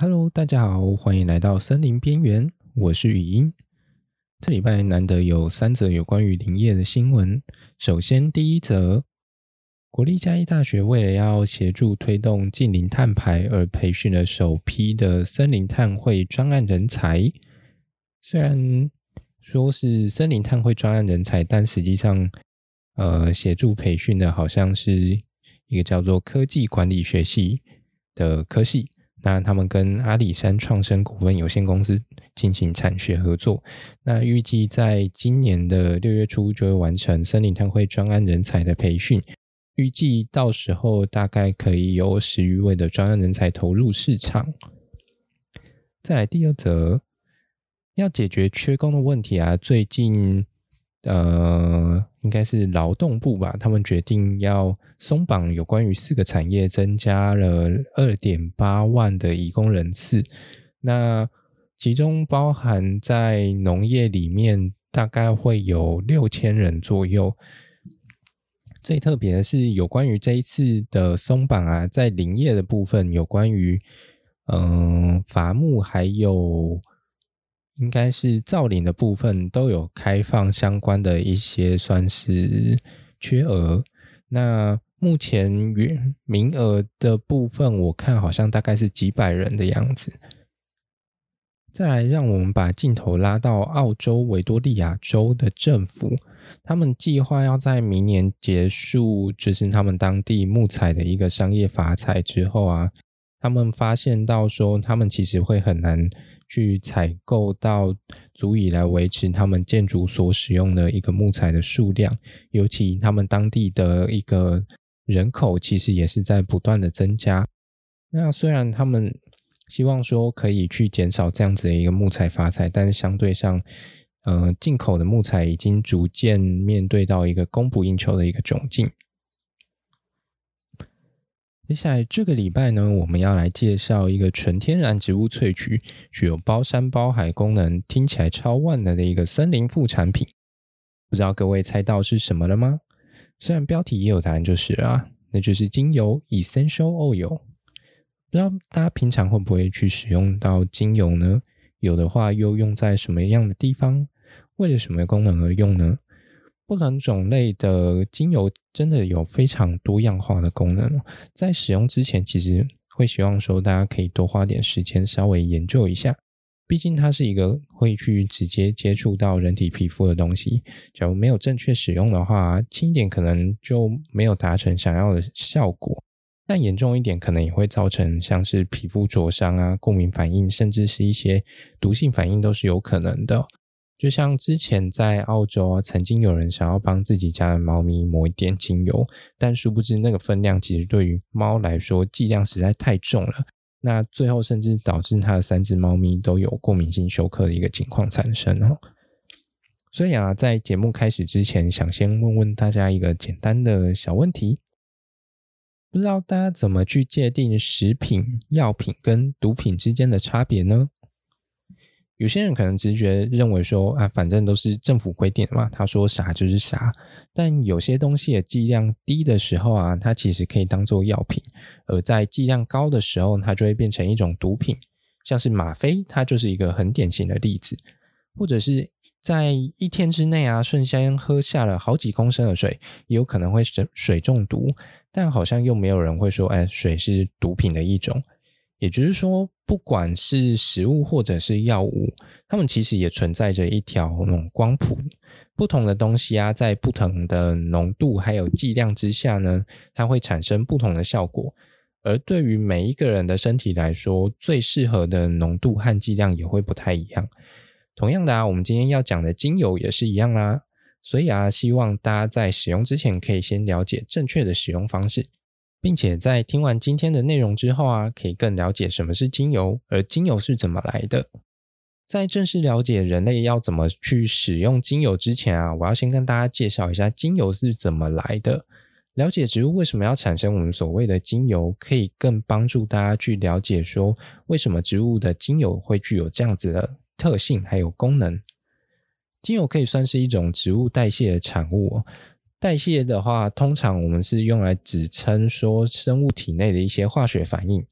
Hello，大家好，欢迎来到森林边缘，我是语音。这礼拜难得有三则有关于林业的新闻。首先，第一则，国立嘉义大学为了要协助推动近邻碳排而培训了首批的森林碳汇专案人才。虽然说是森林碳汇专案人才，但实际上，呃，协助培训的好像是一个叫做科技管理学系的科系。那他们跟阿里山创生股份有限公司进行产学合作，那预计在今年的六月初就会完成森林碳汇专案人才的培训，预计到时候大概可以有十余位的专案人才投入市场。再来第二则，要解决缺工的问题啊，最近。呃，应该是劳动部吧，他们决定要松绑有关于四个产业，增加了二点八万的移工人次。那其中包含在农业里面，大概会有六千人左右。最特别的是，有关于这一次的松绑啊，在林业的部分，有关于嗯、伐木还有。应该是造林的部分都有开放相关的一些算是缺额。那目前名名额的部分，我看好像大概是几百人的样子。再来，让我们把镜头拉到澳洲维多利亚州的政府，他们计划要在明年结束，就是他们当地木材的一个商业伐采之后啊，他们发现到说，他们其实会很难。去采购到足以来维持他们建筑所使用的一个木材的数量，尤其他们当地的一个人口其实也是在不断的增加。那虽然他们希望说可以去减少这样子的一个木材伐采，但是相对上，呃，进口的木材已经逐渐面对到一个供不应求的一个窘境。接下来这个礼拜呢，我们要来介绍一个纯天然植物萃取、具有包山包海功能、听起来超万能的一个森林副产品。不知道各位猜到是什么了吗？虽然标题也有答案，就是啊，那就是精油 （Essential Oil）。不知道大家平常会不会去使用到精油呢？有的话，又用在什么样的地方？为了什么功能而用呢？不同种类的精油真的有非常多样化的功能，在使用之前，其实会希望说大家可以多花点时间稍微研究一下，毕竟它是一个会去直接接触到人体皮肤的东西。假如没有正确使用的话，轻一点可能就没有达成想要的效果，但严重一点可能也会造成像是皮肤灼伤啊、过敏反应，甚至是一些毒性反应都是有可能的。就像之前在澳洲啊，曾经有人想要帮自己家的猫咪抹一点精油，但殊不知那个分量其实对于猫来说剂量实在太重了，那最后甚至导致它的三只猫咪都有过敏性休克的一个情况产生哦。所以啊，在节目开始之前，想先问问大家一个简单的小问题，不知道大家怎么去界定食品、药品跟毒品之间的差别呢？有些人可能直觉认为说啊，反正都是政府规定的嘛，他说啥就是啥。但有些东西的剂量低的时候啊，它其实可以当做药品；而在剂量高的时候，它就会变成一种毒品。像是吗啡，它就是一个很典型的例子。或者是在一天之内啊，瞬间喝下了好几公升的水，也有可能会水水中毒。但好像又没有人会说，哎，水是毒品的一种。也就是说，不管是食物或者是药物，它们其实也存在着一条那种光谱。不同的东西啊，在不同的浓度还有剂量之下呢，它会产生不同的效果。而对于每一个人的身体来说，最适合的浓度和剂量也会不太一样。同样的啊，我们今天要讲的精油也是一样啦。所以啊，希望大家在使用之前，可以先了解正确的使用方式。并且在听完今天的内容之后啊，可以更了解什么是精油，而精油是怎么来的。在正式了解人类要怎么去使用精油之前啊，我要先跟大家介绍一下精油是怎么来的。了解植物为什么要产生我们所谓的精油，可以更帮助大家去了解说，为什么植物的精油会具有这样子的特性还有功能。精油可以算是一种植物代谢的产物。代谢的话，通常我们是用来指称说生物体内的一些化学反应，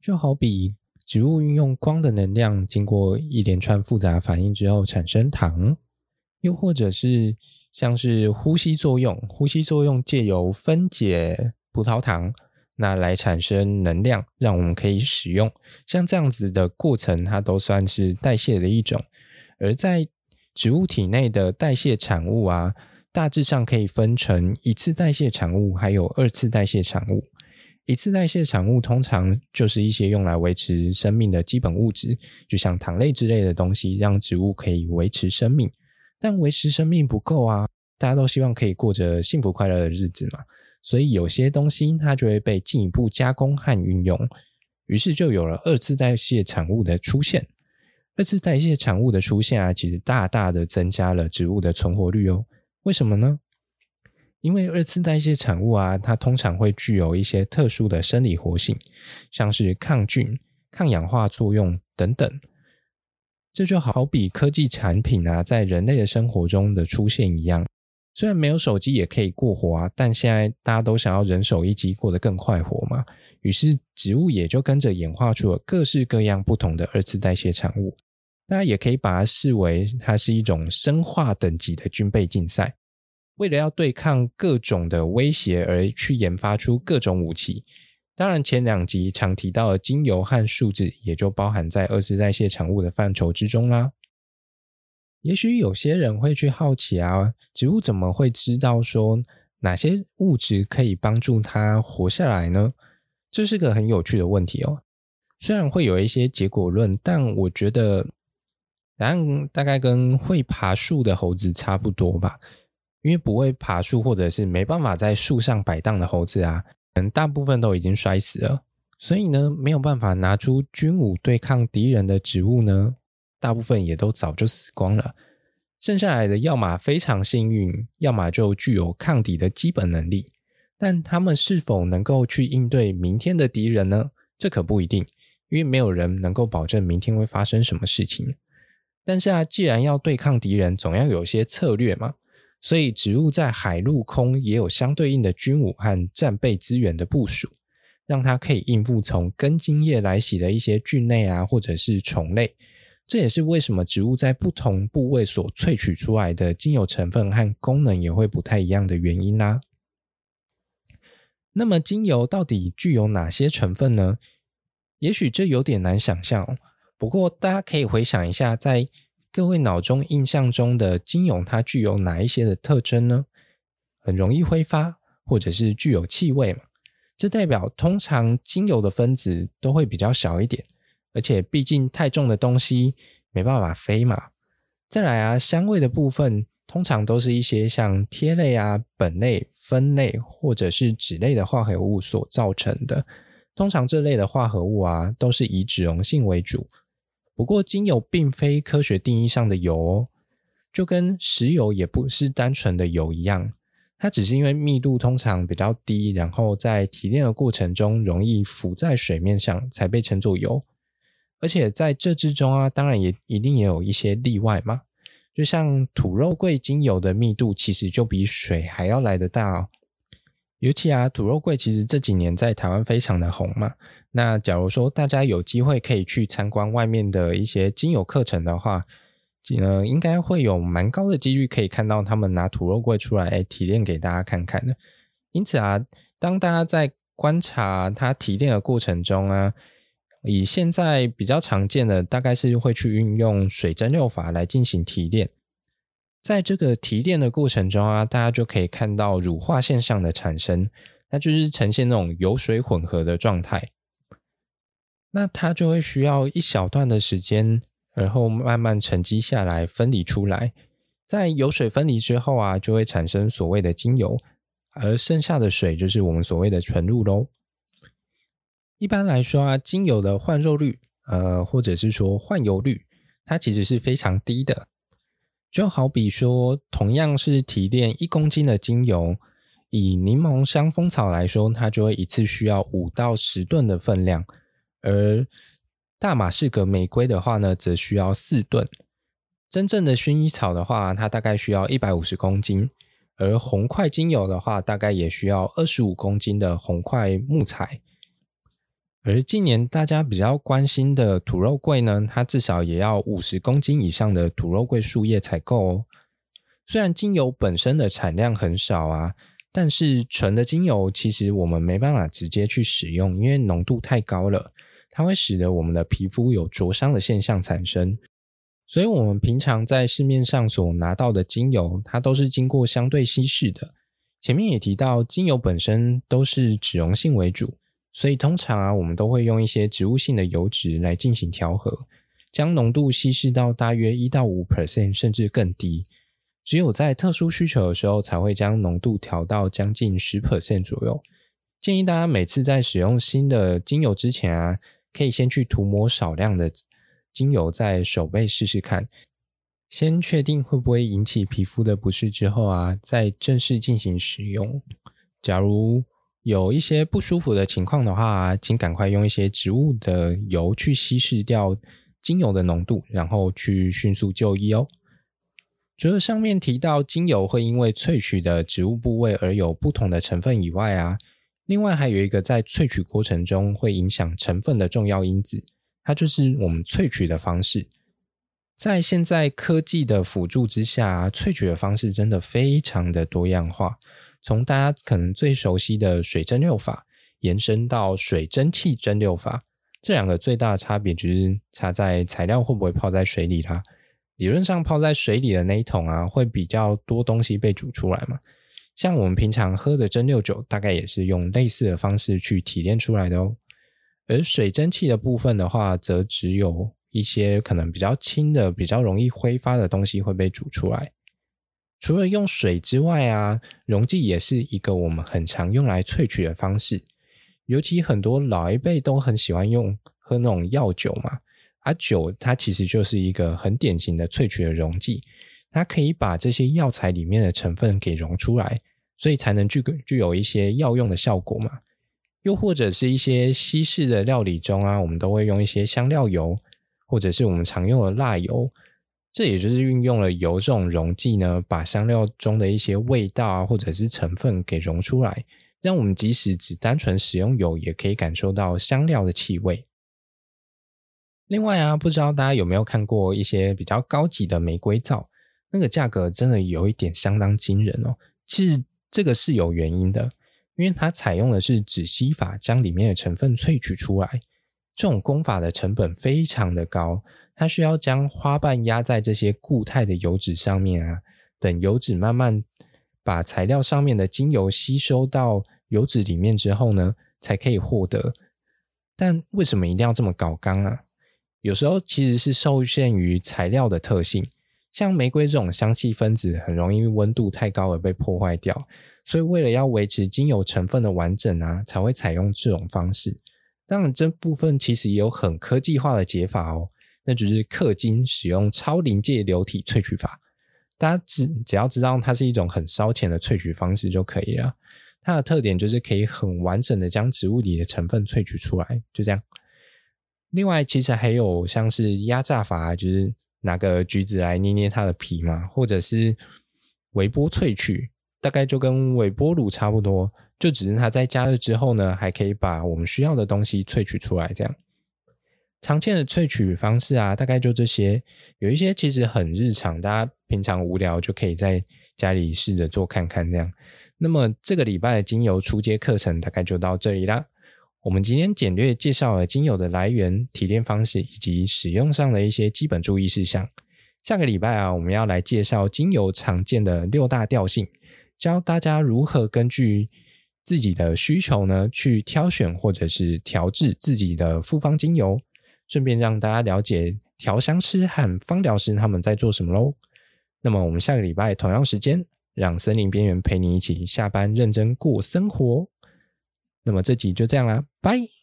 就好比植物运用光的能量，经过一连串复杂反应之后产生糖，又或者是像是呼吸作用，呼吸作用借由分解葡萄糖，那来产生能量，让我们可以使用。像这样子的过程，它都算是代谢的一种。而在植物体内的代谢产物啊，大致上可以分成一次代谢产物，还有二次代谢产物。一次代谢产物通常就是一些用来维持生命的基本物质，就像糖类之类的东西，让植物可以维持生命。但维持生命不够啊，大家都希望可以过着幸福快乐的日子嘛，所以有些东西它就会被进一步加工和运用，于是就有了二次代谢产物的出现。二次代谢产物的出现啊，其实大大的增加了植物的存活率哦。为什么呢？因为二次代谢产物啊，它通常会具有一些特殊的生理活性，像是抗菌、抗氧化作用等等。这就好比科技产品啊，在人类的生活中的出现一样。虽然没有手机也可以过活啊，但现在大家都想要人手一机，过得更快活嘛。于是植物也就跟着演化出了各式各样不同的二次代谢产物。大家也可以把它视为它是一种生化等级的军备竞赛。为了要对抗各种的威胁而去研发出各种武器，当然前两集常提到的精油和树脂也就包含在二次代谢产物的范畴之中啦。也许有些人会去好奇啊，植物怎么会知道说哪些物质可以帮助它活下来呢？这是个很有趣的问题哦。虽然会有一些结果论，但我觉得答案大概跟会爬树的猴子差不多吧。因为不会爬树或者是没办法在树上摆荡的猴子啊，可能大部分都已经摔死了。所以呢，没有办法拿出军武对抗敌人的植物呢，大部分也都早就死光了。剩下来的，要么非常幸运，要么就具有抗敌的基本能力。但他们是否能够去应对明天的敌人呢？这可不一定，因为没有人能够保证明天会发生什么事情。但是啊，既然要对抗敌人，总要有些策略嘛。所以，植物在海陆空也有相对应的军武和战备资源的部署，让它可以应付从根茎叶来袭的一些菌类啊，或者是虫类。这也是为什么植物在不同部位所萃取出来的精油成分和功能也会不太一样的原因啦。那么，精油到底具有哪些成分呢？也许这有点难想象，不过大家可以回想一下，在各位脑中印象中的精油，它具有哪一些的特征呢？很容易挥发，或者是具有气味嘛？这代表通常精油的分子都会比较小一点，而且毕竟太重的东西没办法飞嘛。再来啊，香味的部分通常都是一些像萜类啊、苯类、酚类或者是酯类的化合物所造成的。通常这类的化合物啊，都是以脂溶性为主。不过，精油并非科学定义上的油哦，就跟石油也不是单纯的油一样，它只是因为密度通常比较低，然后在提炼的过程中容易浮在水面上，才被称作油。而且在这之中啊，当然也一定也有一些例外嘛，就像土肉桂精油的密度其实就比水还要来得大哦。尤其啊，土肉桂其实这几年在台湾非常的红嘛。那假如说大家有机会可以去参观外面的一些精油课程的话，呃，应该会有蛮高的几率可以看到他们拿土肉桂出来，哎，提炼给大家看看的。因此啊，当大家在观察它提炼的过程中啊，以现在比较常见的，大概是会去运用水蒸馏法来进行提炼。在这个提炼的过程中啊，大家就可以看到乳化现象的产生，那就是呈现那种油水混合的状态。那它就会需要一小段的时间，然后慢慢沉积下来，分离出来。在油水分离之后啊，就会产生所谓的精油，而剩下的水就是我们所谓的纯露喽。一般来说啊，精油的换肉率，呃，或者是说换油率，它其实是非常低的。就好比说，同样是提炼一公斤的精油，以柠檬香蜂草来说，它就会一次需要五到十吨的分量；而大马士革玫瑰的话呢，则需要四吨。真正的薰衣草的话，它大概需要一百五十公斤；而红块精油的话，大概也需要二十五公斤的红块木材。而近年大家比较关心的土肉桂呢，它至少也要五十公斤以上的土肉桂树叶才够哦。虽然精油本身的产量很少啊，但是纯的精油其实我们没办法直接去使用，因为浓度太高了，它会使得我们的皮肤有灼伤的现象产生。所以，我们平常在市面上所拿到的精油，它都是经过相对稀释的。前面也提到，精油本身都是脂溶性为主。所以通常啊，我们都会用一些植物性的油脂来进行调和，将浓度稀释到大约一到五 percent，甚至更低。只有在特殊需求的时候，才会将浓度调到将近十 percent 左右。建议大家每次在使用新的精油之前啊，可以先去涂抹少量的精油在手背试试看，先确定会不会引起皮肤的不适之后啊，再正式进行使用。假如有一些不舒服的情况的话，请赶快用一些植物的油去稀释掉精油的浓度，然后去迅速就医哦。除了上面提到精油会因为萃取的植物部位而有不同的成分以外啊，另外还有一个在萃取过程中会影响成分的重要因子，它就是我们萃取的方式。在现在科技的辅助之下，萃取的方式真的非常的多样化。从大家可能最熟悉的水蒸馏法延伸到水蒸气蒸馏法，这两个最大的差别就是差在材料会不会泡在水里啦。理论上泡在水里的那一桶啊，会比较多东西被煮出来嘛。像我们平常喝的蒸馏酒，大概也是用类似的方式去提炼出来的哦。而水蒸气的部分的话，则只有一些可能比较轻的、比较容易挥发的东西会被煮出来。除了用水之外啊，溶剂也是一个我们很常用来萃取的方式。尤其很多老一辈都很喜欢用喝那种药酒嘛，啊酒它其实就是一个很典型的萃取的溶剂，它可以把这些药材里面的成分给溶出来，所以才能具具有一些药用的效果嘛。又或者是一些西式的料理中啊，我们都会用一些香料油，或者是我们常用的辣油。这也就是运用了油这种溶剂呢，把香料中的一些味道啊，或者是成分给溶出来，让我们即使只单纯使用油，也可以感受到香料的气味。另外啊，不知道大家有没有看过一些比较高级的玫瑰皂，那个价格真的有一点相当惊人哦。其实这个是有原因的，因为它采用的是止吸法，将里面的成分萃取出来，这种工法的成本非常的高。它需要将花瓣压在这些固态的油脂上面啊，等油脂慢慢把材料上面的精油吸收到油脂里面之后呢，才可以获得。但为什么一定要这么搞刚啊？有时候其实是受限于材料的特性，像玫瑰这种香气分子很容易温度太高而被破坏掉，所以为了要维持精油成分的完整啊，才会采用这种方式。当然，这部分其实也有很科技化的解法哦。那就是氪金使用超临界流体萃取法，大家只只要知道它是一种很烧钱的萃取方式就可以了。它的特点就是可以很完整的将植物里的成分萃取出来，就这样。另外，其实还有像是压榨法，就是拿个橘子来捏捏它的皮嘛，或者是微波萃取，大概就跟微波炉差不多，就只是它在加热之后呢，还可以把我们需要的东西萃取出来，这样。常见的萃取方式啊，大概就这些。有一些其实很日常，大家平常无聊就可以在家里试着做看看这样。那么这个礼拜的精油初阶课程大概就到这里啦。我们今天简略介绍了精油的来源、提炼方式以及使用上的一些基本注意事项。下个礼拜啊，我们要来介绍精油常见的六大调性，教大家如何根据自己的需求呢，去挑选或者是调制自己的复方精油。顺便让大家了解调香师和芳疗师他们在做什么喽。那么我们下个礼拜同样时间，让森林边缘陪你一起下班认真过生活。那么这集就这样啦，拜。